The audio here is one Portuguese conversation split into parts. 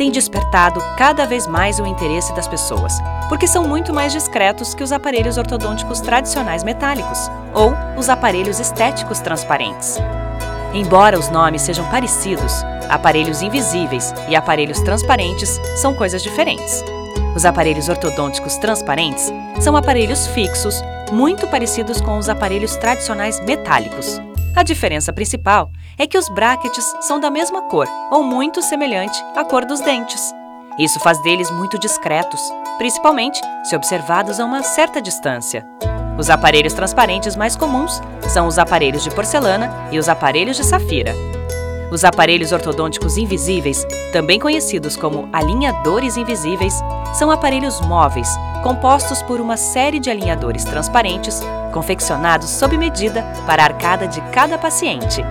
têm despertado cada vez mais o interesse das pessoas, porque são muito mais discretos que os aparelhos ortodônticos tradicionais metálicos ou os aparelhos estéticos transparentes. Embora os nomes sejam parecidos, aparelhos invisíveis e aparelhos transparentes são coisas diferentes. Os aparelhos ortodônticos transparentes são aparelhos fixos, muito parecidos com os aparelhos tradicionais metálicos. A diferença principal é que os brackets são da mesma cor ou muito semelhante à cor dos dentes. Isso faz deles muito discretos, principalmente se observados a uma certa distância. Os aparelhos transparentes mais comuns são os aparelhos de porcelana e os aparelhos de safira. Os aparelhos ortodônticos invisíveis, também conhecidos como alinhadores invisíveis, são aparelhos móveis compostos por uma série de alinhadores transparentes confeccionados sob medida para a arcada de cada paciente.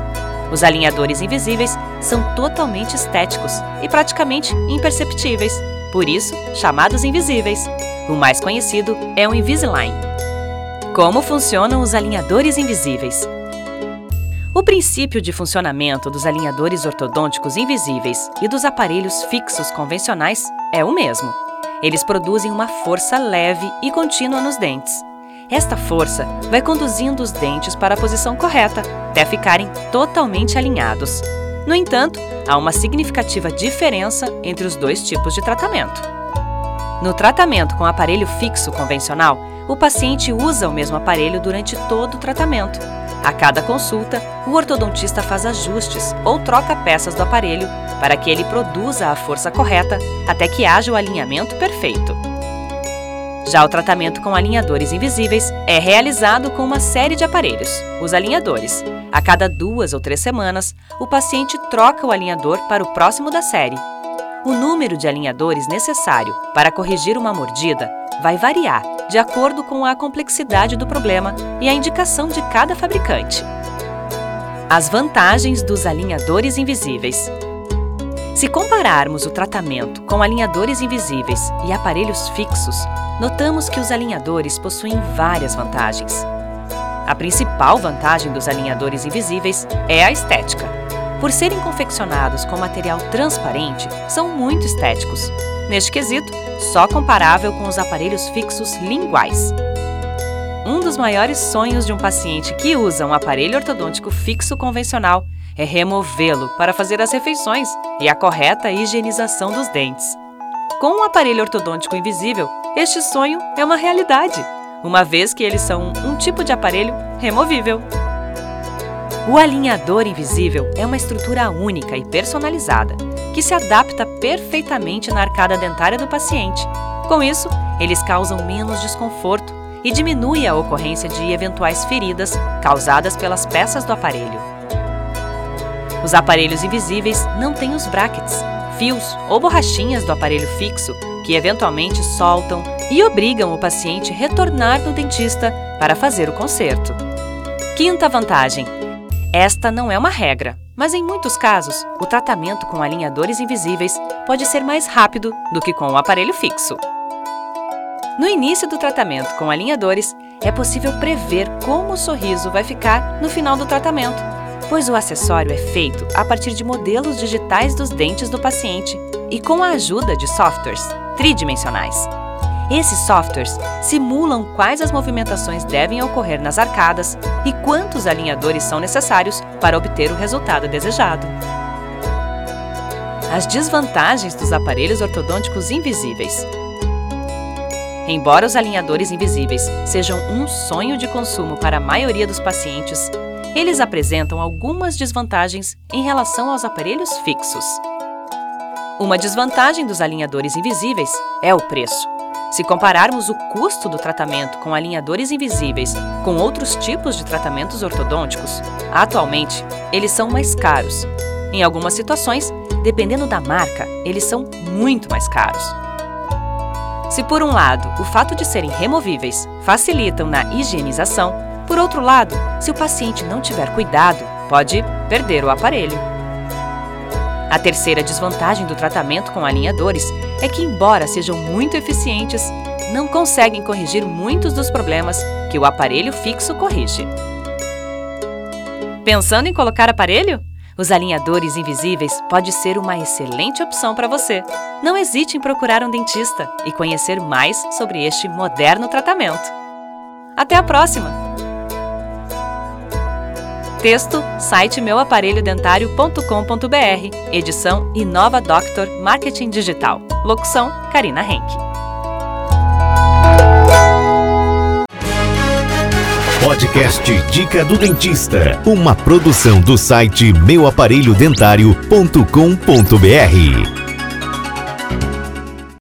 Os alinhadores invisíveis são totalmente estéticos e praticamente imperceptíveis, por isso chamados invisíveis. O mais conhecido é o Invisalign. Como funcionam os alinhadores invisíveis? O princípio de funcionamento dos alinhadores ortodônticos invisíveis e dos aparelhos fixos convencionais é o mesmo. Eles produzem uma força leve e contínua nos dentes. Esta força vai conduzindo os dentes para a posição correta, até ficarem totalmente alinhados. No entanto, há uma significativa diferença entre os dois tipos de tratamento. No tratamento com aparelho fixo convencional, o paciente usa o mesmo aparelho durante todo o tratamento. A cada consulta, o ortodontista faz ajustes ou troca peças do aparelho para que ele produza a força correta até que haja o alinhamento perfeito. Já o tratamento com alinhadores invisíveis é realizado com uma série de aparelhos, os alinhadores. A cada duas ou três semanas, o paciente troca o alinhador para o próximo da série. O número de alinhadores necessário para corrigir uma mordida vai variar de acordo com a complexidade do problema e a indicação de cada fabricante. As vantagens dos alinhadores invisíveis. Se compararmos o tratamento com alinhadores invisíveis e aparelhos fixos, notamos que os alinhadores possuem várias vantagens. A principal vantagem dos alinhadores invisíveis é a estética. Por serem confeccionados com material transparente, são muito estéticos. Neste quesito, só comparável com os aparelhos fixos linguais. Um dos maiores sonhos de um paciente que usa um aparelho ortodôntico fixo convencional é removê-lo para fazer as refeições e a correta higienização dos dentes. Com um aparelho ortodôntico invisível, este sonho é uma realidade, uma vez que eles são um tipo de aparelho removível. O alinhador invisível é uma estrutura única e personalizada que se adapta perfeitamente na arcada dentária do paciente. Com isso, eles causam menos desconforto e diminui a ocorrência de eventuais feridas causadas pelas peças do aparelho. Os aparelhos invisíveis não têm os brackets, fios ou borrachinhas do aparelho fixo que eventualmente soltam e obrigam o paciente a retornar no dentista para fazer o conserto. Quinta vantagem: esta não é uma regra, mas em muitos casos, o tratamento com alinhadores invisíveis pode ser mais rápido do que com o aparelho fixo. No início do tratamento com alinhadores, é possível prever como o sorriso vai ficar no final do tratamento, pois o acessório é feito a partir de modelos digitais dos dentes do paciente e com a ajuda de softwares tridimensionais. Esses softwares simulam quais as movimentações devem ocorrer nas arcadas e quantos alinhadores são necessários para obter o resultado desejado. As desvantagens dos aparelhos ortodônticos invisíveis. Embora os alinhadores invisíveis sejam um sonho de consumo para a maioria dos pacientes, eles apresentam algumas desvantagens em relação aos aparelhos fixos. Uma desvantagem dos alinhadores invisíveis é o preço. Se compararmos o custo do tratamento com alinhadores invisíveis com outros tipos de tratamentos ortodônticos, atualmente eles são mais caros. Em algumas situações, dependendo da marca, eles são muito mais caros. Se por um lado o fato de serem removíveis facilitam na higienização, por outro lado, se o paciente não tiver cuidado, pode perder o aparelho. A terceira desvantagem do tratamento com alinhadores é que, embora sejam muito eficientes, não conseguem corrigir muitos dos problemas que o aparelho fixo corrige. Pensando em colocar aparelho? Os alinhadores invisíveis pode ser uma excelente opção para você. Não hesite em procurar um dentista e conhecer mais sobre este moderno tratamento. Até a próxima! Texto, site meuaparelhodentário.com.br. Edição Inova Doctor Marketing Digital. Locução, Karina Henke. Podcast Dica do Dentista, uma produção do site meuaparelhodentário.com.br.